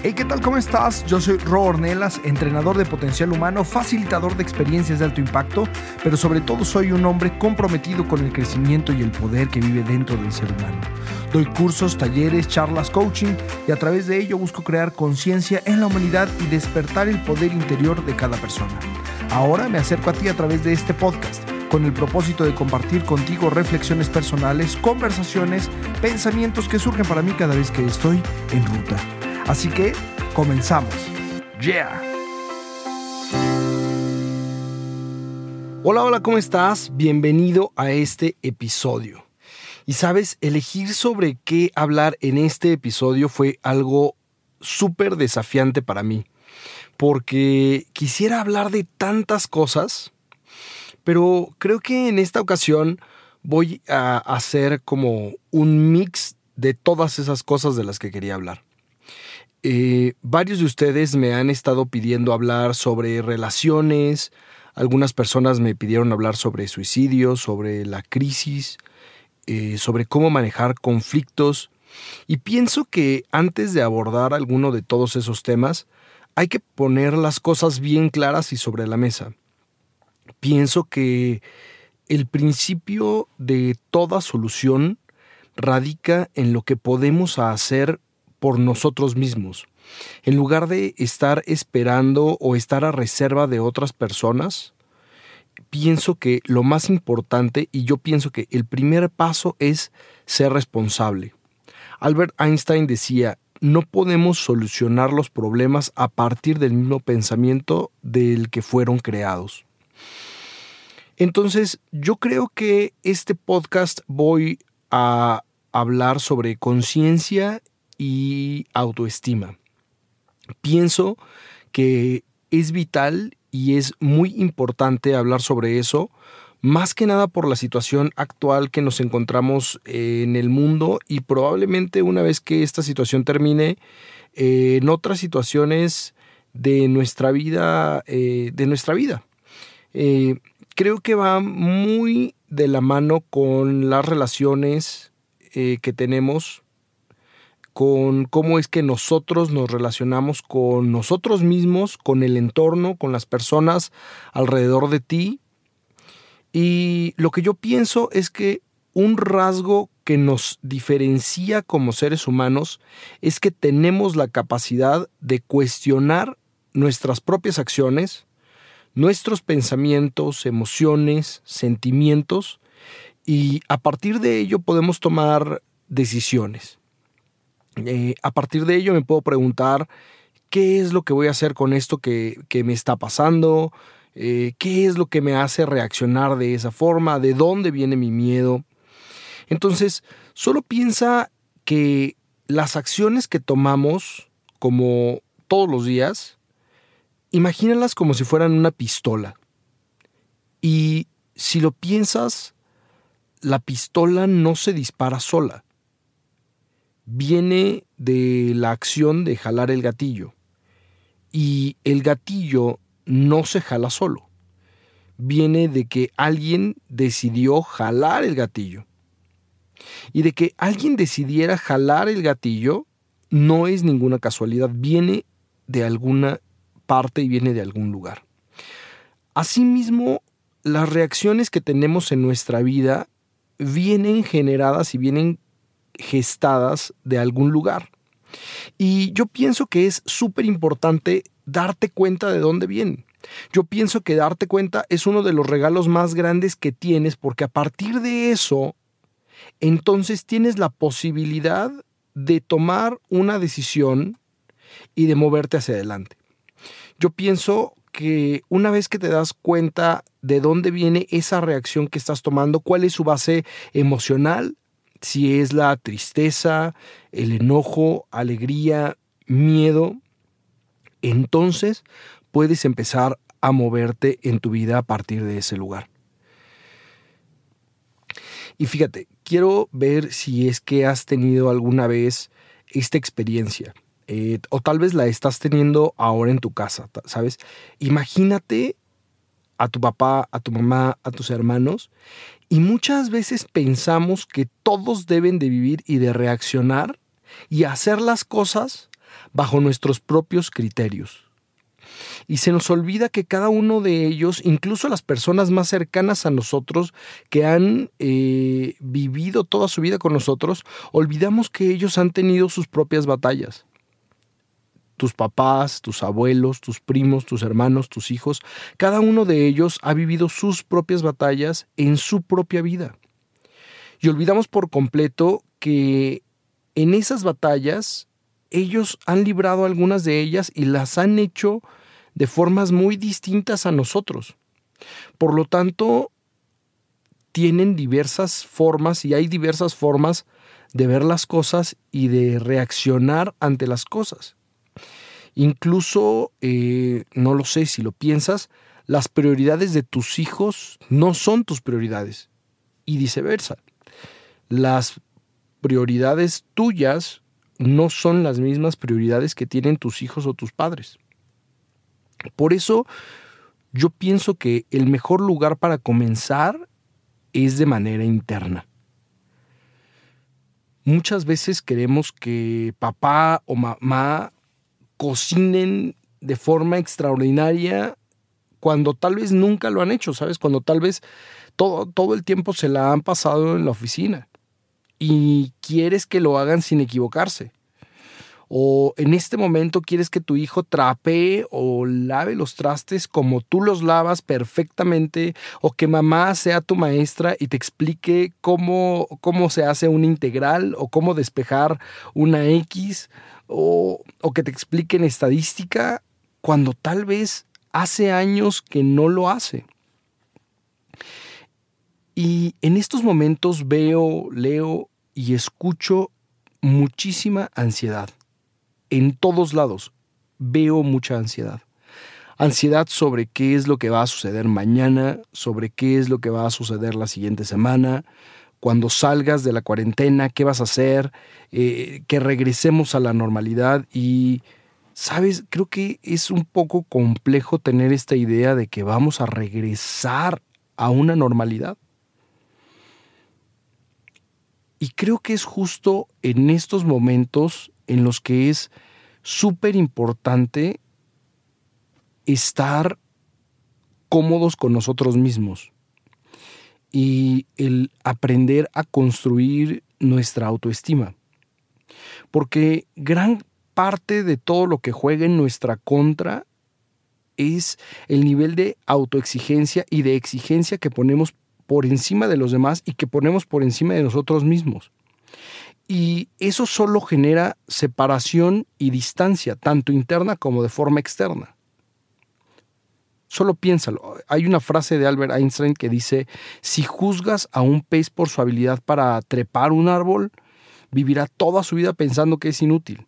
Hey, ¿qué tal? ¿Cómo estás? Yo soy Ro Ornelas, entrenador de potencial humano, facilitador de experiencias de alto impacto, pero sobre todo soy un hombre comprometido con el crecimiento y el poder que vive dentro del ser humano. Doy cursos, talleres, charlas, coaching y a través de ello busco crear conciencia en la humanidad y despertar el poder interior de cada persona. Ahora me acerco a ti a través de este podcast con el propósito de compartir contigo reflexiones personales, conversaciones, pensamientos que surgen para mí cada vez que estoy en ruta. Así que comenzamos. Yeah. Hola, hola, ¿cómo estás? Bienvenido a este episodio. Y sabes, elegir sobre qué hablar en este episodio fue algo súper desafiante para mí, porque quisiera hablar de tantas cosas, pero creo que en esta ocasión voy a hacer como un mix de todas esas cosas de las que quería hablar. Eh, varios de ustedes me han estado pidiendo hablar sobre relaciones, algunas personas me pidieron hablar sobre suicidio, sobre la crisis, eh, sobre cómo manejar conflictos. Y pienso que antes de abordar alguno de todos esos temas, hay que poner las cosas bien claras y sobre la mesa. Pienso que el principio de toda solución radica en lo que podemos hacer por nosotros mismos. En lugar de estar esperando o estar a reserva de otras personas, pienso que lo más importante y yo pienso que el primer paso es ser responsable. Albert Einstein decía, no podemos solucionar los problemas a partir del mismo pensamiento del que fueron creados. Entonces, yo creo que este podcast voy a hablar sobre conciencia y autoestima. Pienso que es vital y es muy importante hablar sobre eso, más que nada por la situación actual que nos encontramos en el mundo y probablemente una vez que esta situación termine, eh, en otras situaciones de nuestra vida, eh, de nuestra vida. Eh, creo que va muy de la mano con las relaciones que tenemos con cómo es que nosotros nos relacionamos con nosotros mismos, con el entorno, con las personas alrededor de ti. Y lo que yo pienso es que un rasgo que nos diferencia como seres humanos es que tenemos la capacidad de cuestionar nuestras propias acciones, nuestros pensamientos, emociones, sentimientos, y a partir de ello podemos tomar decisiones. Eh, a partir de ello me puedo preguntar qué es lo que voy a hacer con esto que, me está pasando, eh, qué es lo que me hace reaccionar de esa forma, de dónde viene mi miedo. Entonces, solo piensa que las acciones que tomamos, como todos los días, imagínalas como si fueran una pistola. Y si lo piensas, la pistola no se dispara sola viene de la acción de jalar el gatillo. Y el gatillo no se jala solo. Viene de que alguien decidió jalar el gatillo. Y de que alguien decidiera jalar el gatillo no es ninguna casualidad, viene de alguna parte y viene de algún lugar. Asimismo, las reacciones que tenemos en nuestra vida vienen generadas y vienen gestadas de algún lugar. Y yo pienso que es súper importante darte cuenta de dónde vienen. Yo pienso que darte cuenta es uno de los regalos más grandes que tienes porque a partir de eso, entonces tienes la posibilidad de tomar una decisión y de moverte hacia adelante. Yo pienso que una vez que te das cuenta de dónde viene esa reacción que estás tomando, cuál es su base emocional, si es la tristeza, el enojo, alegría, miedo, entonces puedes empezar a moverte en tu vida a partir de ese lugar. Y fíjate, quiero ver si es que has tenido alguna vez esta experiencia. Eh, o tal vez la estás teniendo ahora en tu casa, ¿sabes? Imagínate a tu papá, a tu mamá, a tus hermanos y muchas veces pensamos que todos deben de vivir y de reaccionar y hacer las cosas bajo nuestros propios criterios. Y se nos olvida que cada uno de ellos, incluso las personas más cercanas a nosotros, que han eh, vivido toda su vida con nosotros, olvidamos que ellos han tenido sus propias batallas. Tus papás, tus abuelos, tus primos, tus hermanos, tus hijos, cada uno de ellos ha vivido sus propias batallas en su propia vida. Y olvidamos por completo que en esas batallas ellos han librado algunas de ellas y las han hecho de formas muy distintas a nosotros. Por lo tanto, tienen diversas formas y hay diversas formas de ver las cosas y de reaccionar ante las cosas. Incluso, eh, no lo sé si lo piensas, las prioridades de tus hijos no son tus prioridades y viceversa. Las prioridades tuyas no son las mismas prioridades que tienen tus hijos o tus padres. Por eso yo pienso que el mejor lugar para comenzar es de manera interna. Muchas veces queremos que papá o mamá cocinen de forma extraordinaria cuando tal vez nunca lo han hecho, ¿sabes? Cuando tal vez todo, todo el tiempo se la han pasado en la oficina y quieres que lo hagan sin equivocarse o en este momento quieres que tu hijo trapee o lave los trastes como tú los lavas perfectamente, o que mamá sea tu maestra y te explique cómo, cómo se hace una integral o cómo despejar una X, o, o que te expliquen estadística cuando tal vez hace años que no lo hace. Y en estos momentos veo, leo y escucho muchísima ansiedad en todos lados veo mucha ansiedad. Ansiedad sobre qué es lo que va a suceder mañana, sobre qué es lo que va a suceder la siguiente semana, cuando salgas de la cuarentena, qué vas a hacer, eh, que regresemos a la normalidad. Y, sabes, creo que es un poco complejo tener esta idea de que vamos a regresar a una normalidad. Y creo que es justo en estos momentos en los que es súper importante estar cómodos con nosotros mismos y el aprender a construir nuestra autoestima. Porque gran parte de todo lo que juega en nuestra contra es el nivel de autoexigencia y de exigencia que ponemos por encima de los demás y que ponemos por encima de nosotros mismos. Y eso solo genera separación y distancia, tanto interna como de forma externa. Solo piénsalo. Hay una frase de Albert Einstein que dice, si juzgas a un pez por su habilidad para trepar un árbol, vivirá toda su vida pensando que es inútil.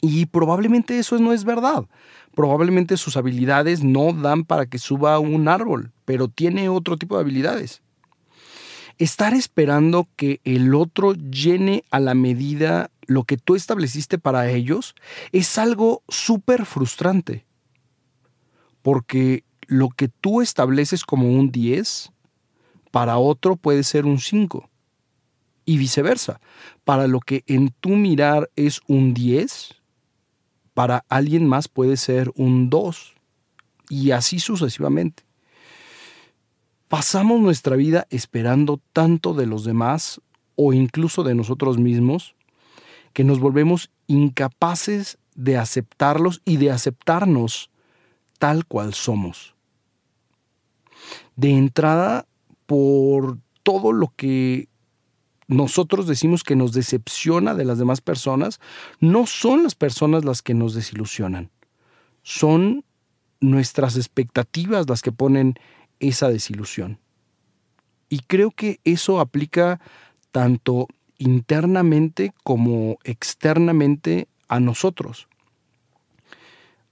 Y probablemente eso no es verdad. Probablemente sus habilidades no dan para que suba un árbol, pero tiene otro tipo de habilidades estar esperando que el otro llene a la medida lo que tú estableciste para ellos es algo súper frustrante. Porque lo que tú estableces como un 10, para otro puede ser un 5. Y viceversa. Para lo que en tu mirar es un 10, para alguien más puede ser un 2. Y así sucesivamente. ¿Pasamos nuestra vida esperando tanto de los demás o incluso de nosotros mismos que nos volvemos incapaces de aceptarlos y de aceptarnos tal cual somos? De entrada, por todo lo que nosotros decimos que nos decepciona de las demás personas, no son las personas las que nos desilusionan, son nuestras expectativas las que ponen esa desilusión. Y creo que eso aplica tanto internamente como externamente a nosotros.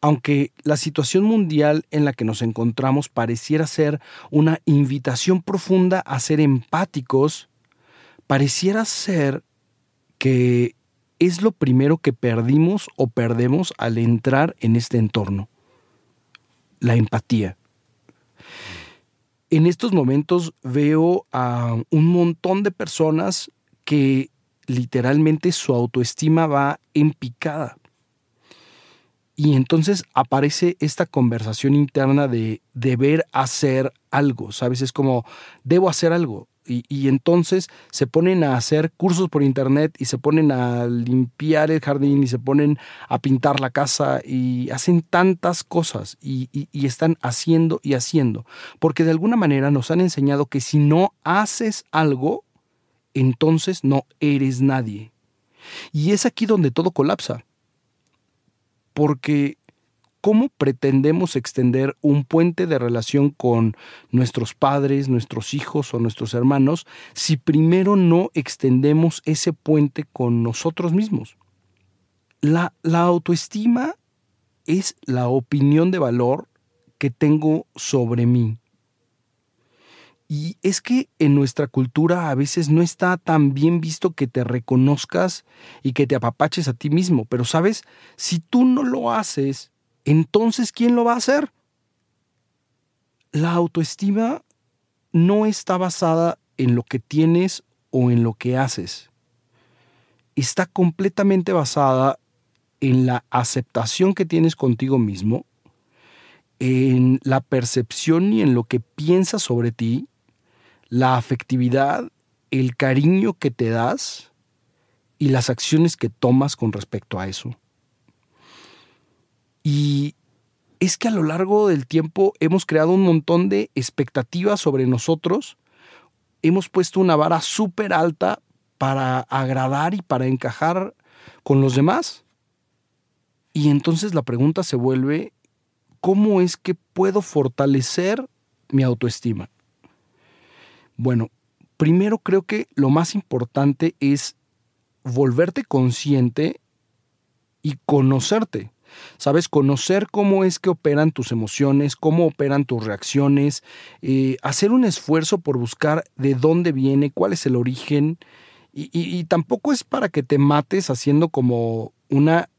Aunque la situación mundial en la que nos encontramos pareciera ser una invitación profunda a ser empáticos, pareciera ser que es lo primero que perdimos o perdemos al entrar en este entorno, la empatía en estos momentos veo a un montón de personas que literalmente su autoestima va en picada. Y entonces aparece esta conversación interna de deber hacer algo, ¿sabes? Es como, debo hacer algo. Y, entonces se ponen a hacer cursos por internet y se ponen a limpiar el jardín y se ponen a pintar la casa y hacen tantas cosas y, y están haciendo y haciendo. Porque de alguna manera nos han enseñado que si no haces algo, entonces no eres nadie. Y es aquí donde todo colapsa. Porque ¿cómo pretendemos extender un puente de relación con nuestros padres, nuestros hijos o nuestros hermanos si primero no extendemos ese puente con nosotros mismos? La, autoestima es la opinión de valor que tengo sobre mí. Y es que en nuestra cultura a veces no está tan bien visto que te reconozcas y que te apapaches a ti mismo, pero sabes, si tú no lo haces, entonces ¿quién lo va a hacer? La autoestima no está basada en lo que tienes o en lo que haces. Está completamente basada en la aceptación que tienes contigo mismo, en la percepción y en lo que piensas sobre ti, la afectividad, el cariño que te das y las acciones que tomas con respecto a eso. Y es que a lo largo del tiempo hemos creado un montón de expectativas sobre nosotros, hemos puesto una vara súper alta para agradar y para encajar con los demás. Y entonces la pregunta se vuelve, ¿cómo es que puedo fortalecer mi autoestima? Bueno, primero creo que lo más importante es volverte consciente y conocerte. ¿Sabes? Conocer cómo es que operan tus emociones, cómo operan tus reacciones, eh, hacer un esfuerzo por buscar de dónde viene, cuál es el origen. Y, tampoco es para que te mates haciendo como una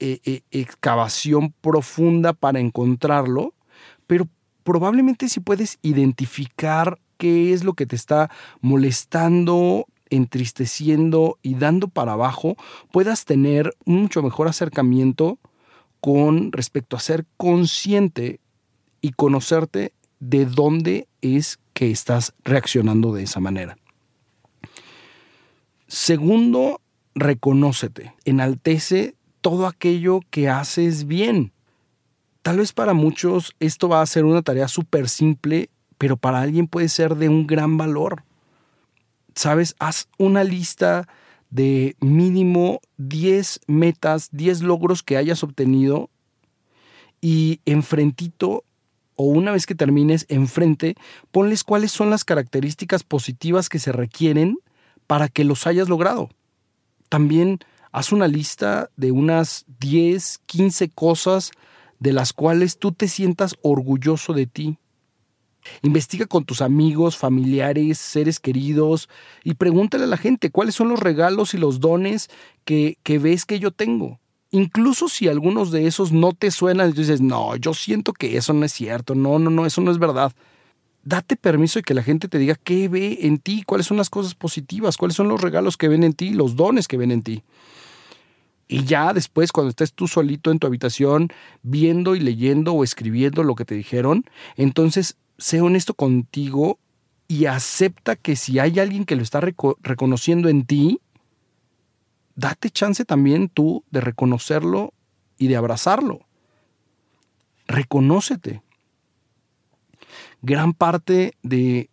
eh, eh, excavación profunda para encontrarlo, pero probablemente si puedes identificar qué es lo que te está molestando, entristeciendo y dando para abajo, puedas tener un mucho mejor acercamiento con respecto a ser consciente y conocerte de dónde es que estás reaccionando de esa manera. Segundo, reconócete, enaltece todo aquello que haces bien. Tal vez para muchos esto va a ser una tarea súper simple, pero para alguien puede ser de un gran valor. Sabes, haz una lista de mínimo 10 metas, 10 logros que hayas obtenido y enfrentito o una vez que termines enfrente, ponles cuáles son las características positivas que se requieren para que los hayas logrado. También haz una lista de unas 10, 15 cosas de las cuales tú te sientas orgulloso de ti. Investiga con tus amigos, familiares, seres queridos y pregúntale a la gente cuáles son los regalos y los dones que, que ves que yo tengo. Incluso si algunos de esos no te suenan y dices, no, yo siento que eso no es cierto, no, no, no, eso no es verdad. Date permiso de que la gente te diga qué ve en ti, cuáles son las cosas positivas, cuáles son los regalos que ven en ti, los dones que ven en ti. Y ya después, cuando estés tú solito en tu habitación, viendo y leyendo o escribiendo lo que te dijeron, entonces sé honesto contigo y acepta que si hay alguien que lo está reconociendo en ti, date chance también tú de reconocerlo y de abrazarlo. Reconócete. Gran parte de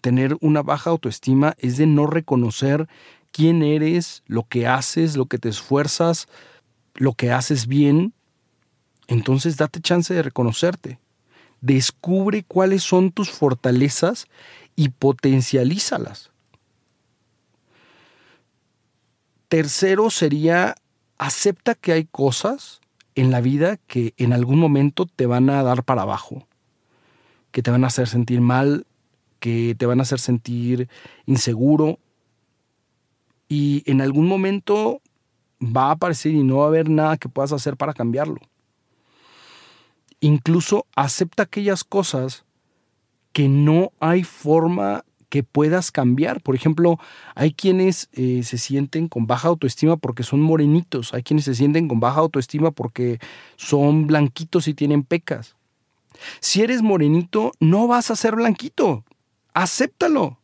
tener una baja autoestima es de no reconocer quién eres, lo que haces, lo que te esfuerzas, lo que haces bien. Entonces date chance de reconocerte. Descubre cuáles son tus fortalezas y potencialízalas. Tercero sería, acepta que hay cosas en la vida que en algún momento te van a dar para abajo, que te van a hacer sentir mal, que te van a hacer sentir inseguro y en algún momento va a aparecer y no va a haber nada que puedas hacer para cambiarlo. Incluso acepta aquellas cosas que no hay forma que puedas cambiar. Por ejemplo, hay quienes eh, se sienten con baja autoestima porque son morenitos, hay quienes se sienten con baja autoestima porque son blanquitos y tienen pecas. Si eres morenito, no vas a ser blanquito. Acéptalo.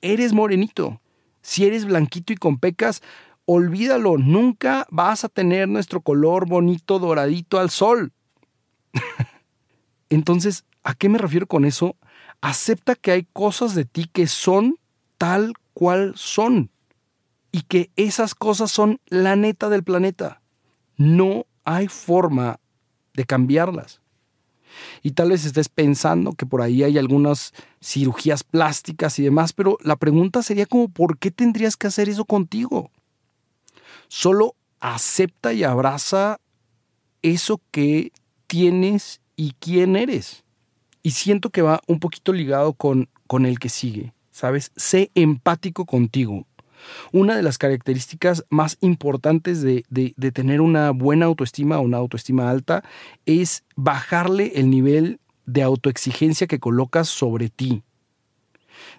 Eres morenito. Si eres blanquito y con pecas, olvídalo. Nunca vas a tener nuestro color bonito doradito al sol. Entonces, ¿a qué me refiero con eso? acepta que hay cosas de ti que son tal cual son y que esas cosas son la neta del planeta. No hay forma de cambiarlas. Y tal vez estés pensando que por ahí hay algunas cirugías plásticas y demás, pero la pregunta sería como, ¿por qué tendrías que hacer eso contigo? Solo acepta y abraza eso que tienes y quién eres. Y siento que va un poquito ligado con, con el que sigue, ¿sabes? Sé empático contigo. Una de las características más importantes de, de, tener una buena autoestima o una autoestima alta es bajarle el nivel de autoexigencia que colocas sobre ti.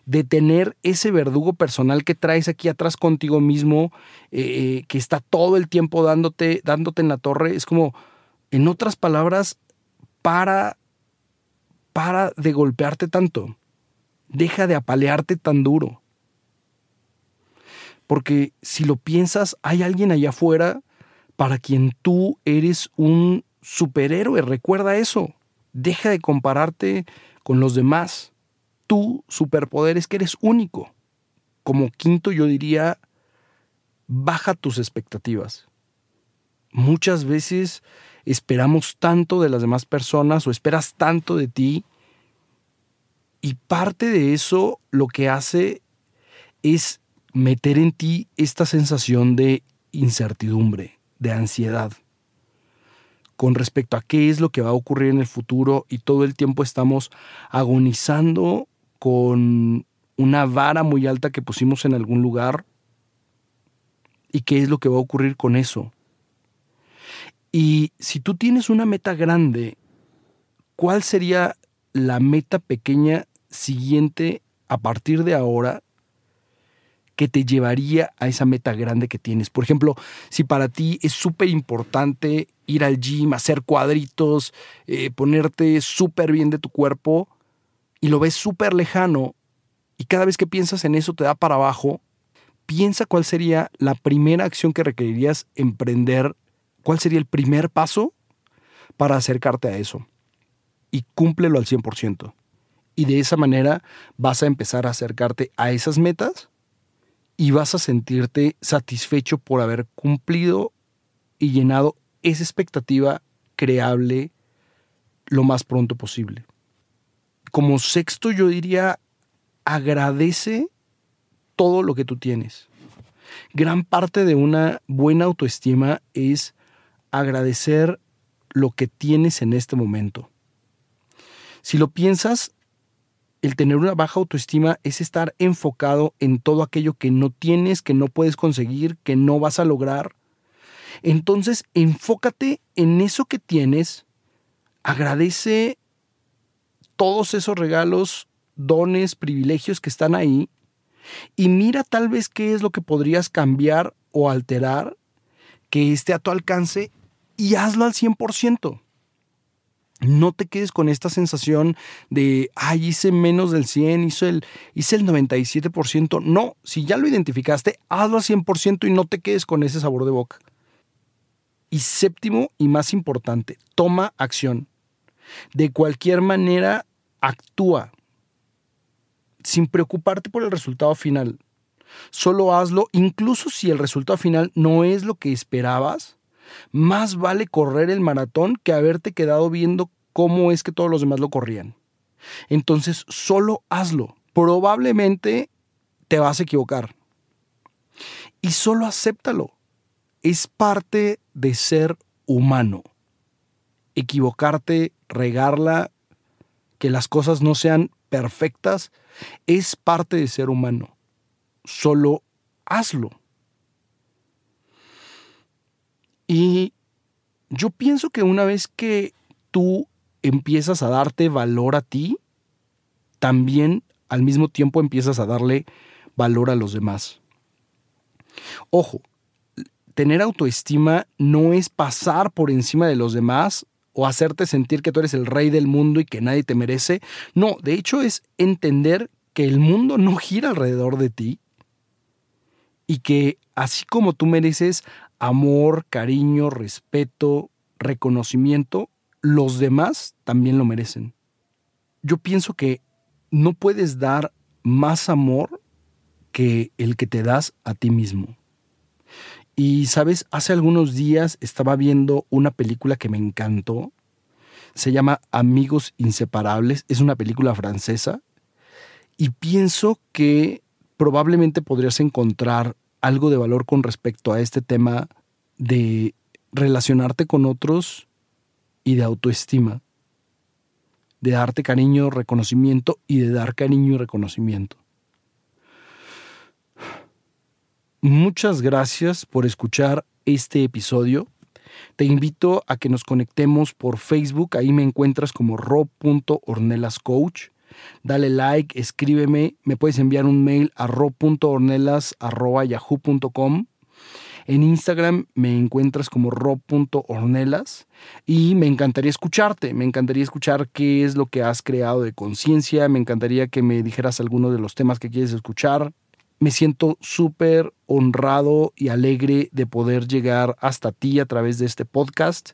De tener ese verdugo personal que traes aquí atrás contigo mismo, eh, eh, que está todo el tiempo dándote, dándote en la torre. Es como, en otras palabras, para para de golpearte tanto. Deja de apalearte tan duro. Porque si lo piensas, hay alguien allá afuera para quien tú eres un superhéroe. Recuerda eso. Deja de compararte con los demás. Tu superpoder es que eres único. Como quinto yo diría, baja tus expectativas. Muchas veces esperamos tanto de las demás personas o esperas tanto de ti y parte de eso lo que hace es meter en ti esta sensación de incertidumbre, de ansiedad con respecto a qué es lo que va a ocurrir en el futuro y todo el tiempo estamos agonizando con una vara muy alta que pusimos en algún lugar y qué es lo que va a ocurrir con eso. Y si tú tienes una meta grande, ¿cuál sería la meta pequeña siguiente a partir de ahora que te llevaría a esa meta grande que tienes? Por ejemplo, si para ti es súper importante ir al gym, hacer cuadritos, eh, ponerte súper bien de tu cuerpo y lo ves súper lejano y cada vez que piensas en eso te da para abajo, piensa cuál sería la primera acción que requerirías emprender ¿Cuál sería el primer paso para acercarte a eso? Y cúmplelo al 100%. Y de esa manera vas a empezar a acercarte a esas metas y vas a sentirte satisfecho por haber cumplido y llenado esa expectativa creable lo más pronto posible. Como sexto yo diría, agradece todo lo que tú tienes. Gran parte de una buena autoestima es agradecer lo que tienes en este momento. Si lo piensas, el tener una baja autoestima es estar enfocado en todo aquello que no tienes, que no puedes conseguir, que no vas a lograr. Entonces, enfócate en eso que tienes, agradece todos esos regalos, dones, privilegios que están ahí y mira tal vez qué es lo que podrías cambiar o alterar que esté a tu alcance y hazlo al 100%. No te quedes con esta sensación de, ay, hice menos del 100, hice el, hice el 97%. No, si ya lo identificaste, hazlo al 100% y no te quedes con ese sabor de boca. Y séptimo y más importante, toma acción. De cualquier manera, actúa. Sin preocuparte por el resultado final. Solo hazlo, incluso si el resultado final no es lo que esperabas más vale correr el maratón que haberte quedado viendo cómo es que todos los demás lo corrían. Entonces, solo hazlo. Probablemente te vas a equivocar. Y solo acéptalo. Es parte de ser humano. Equivocarte, regarla, que las cosas no sean perfectas, es parte de ser humano. Solo hazlo. Y yo pienso que una vez que tú empiezas a darte valor a ti, también al mismo tiempo empiezas a darle valor a los demás. Ojo, tener autoestima no es pasar por encima de los demás o hacerte sentir que tú eres el rey del mundo y que nadie te merece. No, de hecho es entender que el mundo no gira alrededor de ti y que así como tú mereces amor, cariño, respeto, reconocimiento, los demás también lo merecen. Yo pienso que no puedes dar más amor que el que te das a ti mismo. Y sabes, hace algunos días estaba viendo una película que me encantó. Se llama Amigos Inseparables. Es una película francesa. Y pienso que probablemente podrías encontrar algo de valor con respecto a este tema de relacionarte con otros y de autoestima. De darte cariño, reconocimiento y de dar cariño y reconocimiento. Muchas gracias por escuchar este episodio. Te invito a que nos conectemos por Facebook, ahí me encuentras como ro.ornelascoach. Dale like, escríbeme, me puedes enviar un mail a ro.ornelas.yahoo.com. En Instagram me encuentras como ro.ornelas y me encantaría escucharte, me encantaría escuchar qué es lo que has creado de conciencia, me encantaría que me dijeras alguno de los temas que quieres escuchar, me siento súper honrado y alegre de poder llegar hasta ti a través de este podcast.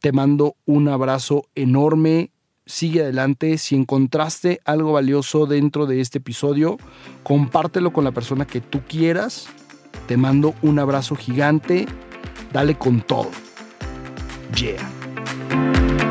Te mando un abrazo enorme. Sigue adelante. Si encontraste algo valioso dentro de este episodio, compártelo con la persona que tú quieras. Te mando un abrazo gigante. Dale con todo. Yeah.